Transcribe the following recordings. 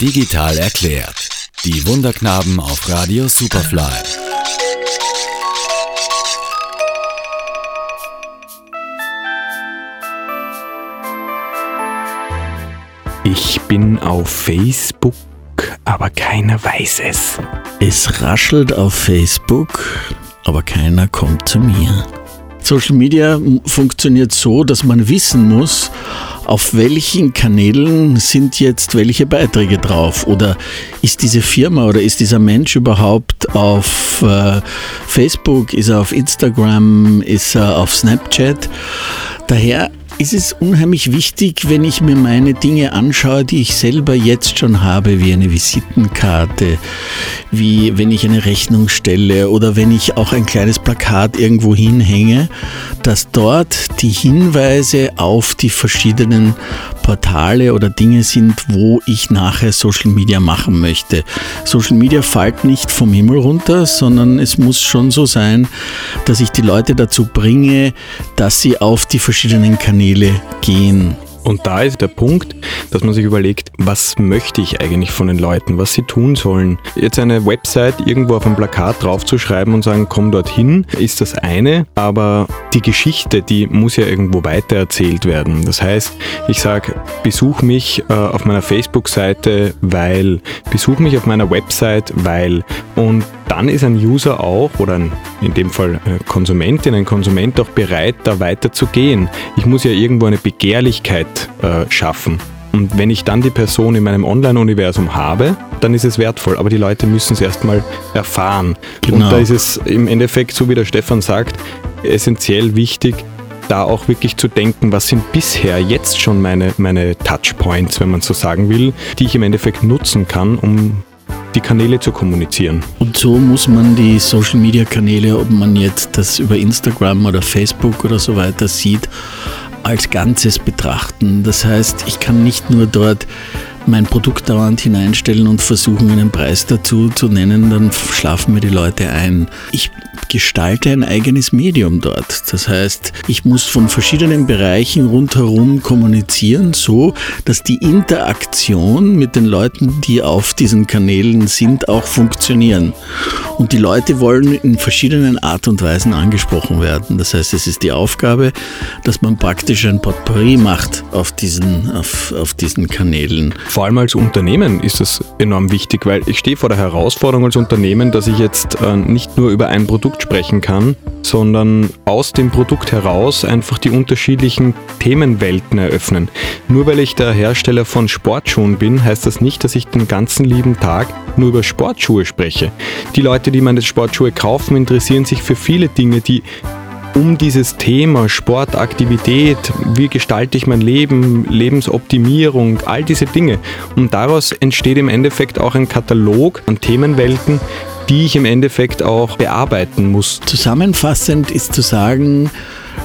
Digital erklärt. Die Wunderknaben auf Radio Superfly. Ich bin auf Facebook, aber keiner weiß es. Es raschelt auf Facebook, aber keiner kommt zu mir. Social Media funktioniert so, dass man wissen muss, auf welchen Kanälen sind jetzt welche Beiträge drauf? Oder ist diese Firma oder ist dieser Mensch überhaupt auf äh, Facebook? Ist er auf Instagram? Ist er auf Snapchat? Daher ist es unheimlich wichtig, wenn ich mir meine Dinge anschaue, die ich selber jetzt schon habe, wie eine Visitenkarte, wie wenn ich eine Rechnung stelle oder wenn ich auch ein kleines Plakat irgendwo hinhänge, dass dort die Hinweise auf die verschiedenen Portale oder Dinge sind, wo ich nachher Social Media machen möchte. Social Media fällt nicht vom Himmel runter, sondern es muss schon so sein, dass ich die Leute dazu bringe, dass sie auf die verschiedenen Kanäle gehen. Und da ist der Punkt, dass man sich überlegt, was möchte ich eigentlich von den Leuten, was sie tun sollen. Jetzt eine Website irgendwo auf ein Plakat draufzuschreiben und sagen, komm dorthin, ist das eine, aber die Geschichte, die muss ja irgendwo weitererzählt werden. Das heißt, ich sage, besuch mich äh, auf meiner Facebook-Seite, weil, besuch mich auf meiner Website, weil und dann ist ein User auch oder ein, in dem Fall eine Konsumentin, ein Konsument auch bereit, da weiter zu gehen. Ich muss ja irgendwo eine Begehrlichkeit äh, schaffen. Und wenn ich dann die Person in meinem Online-Universum habe, dann ist es wertvoll. Aber die Leute müssen es erstmal erfahren. Genau. Und da ist es im Endeffekt, so wie der Stefan sagt, essentiell wichtig, da auch wirklich zu denken, was sind bisher jetzt schon meine, meine Touchpoints, wenn man so sagen will, die ich im Endeffekt nutzen kann, um die Kanäle zu kommunizieren. Und so muss man die Social-Media-Kanäle, ob man jetzt das über Instagram oder Facebook oder so weiter sieht, als Ganzes betrachten. Das heißt, ich kann nicht nur dort mein Produkt dauernd hineinstellen und versuchen, einen Preis dazu zu nennen, dann schlafen mir die Leute ein. Ich gestalte ein eigenes Medium dort. Das heißt, ich muss von verschiedenen Bereichen rundherum kommunizieren, so dass die Interaktion mit den Leuten, die auf diesen Kanälen sind, auch funktionieren. Und die Leute wollen in verschiedenen Art und Weisen angesprochen werden. Das heißt, es ist die Aufgabe, dass man praktisch ein Potpourri macht auf diesen, auf, auf diesen Kanälen. Vor allem als Unternehmen ist das enorm wichtig, weil ich stehe vor der Herausforderung als Unternehmen, dass ich jetzt äh, nicht nur über ein Produkt Produkt sprechen kann, sondern aus dem Produkt heraus einfach die unterschiedlichen Themenwelten eröffnen. Nur weil ich der Hersteller von Sportschuhen bin, heißt das nicht, dass ich den ganzen lieben Tag nur über Sportschuhe spreche. Die Leute, die meine Sportschuhe kaufen, interessieren sich für viele Dinge, die um dieses Thema Sportaktivität, wie gestalte ich mein Leben, Lebensoptimierung, all diese Dinge. Und daraus entsteht im Endeffekt auch ein Katalog an Themenwelten, die ich im Endeffekt auch bearbeiten muss. Zusammenfassend ist zu sagen,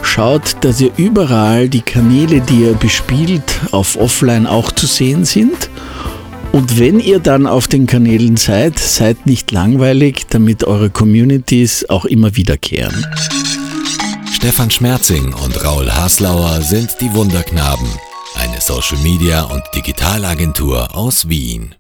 schaut, dass ihr überall die Kanäle, die ihr bespielt, auf Offline auch zu sehen sind. Und wenn ihr dann auf den Kanälen seid, seid nicht langweilig, damit eure Communities auch immer wiederkehren. Stefan Schmerzing und Raul Haslauer sind die Wunderknaben, eine Social Media und Digitalagentur aus Wien.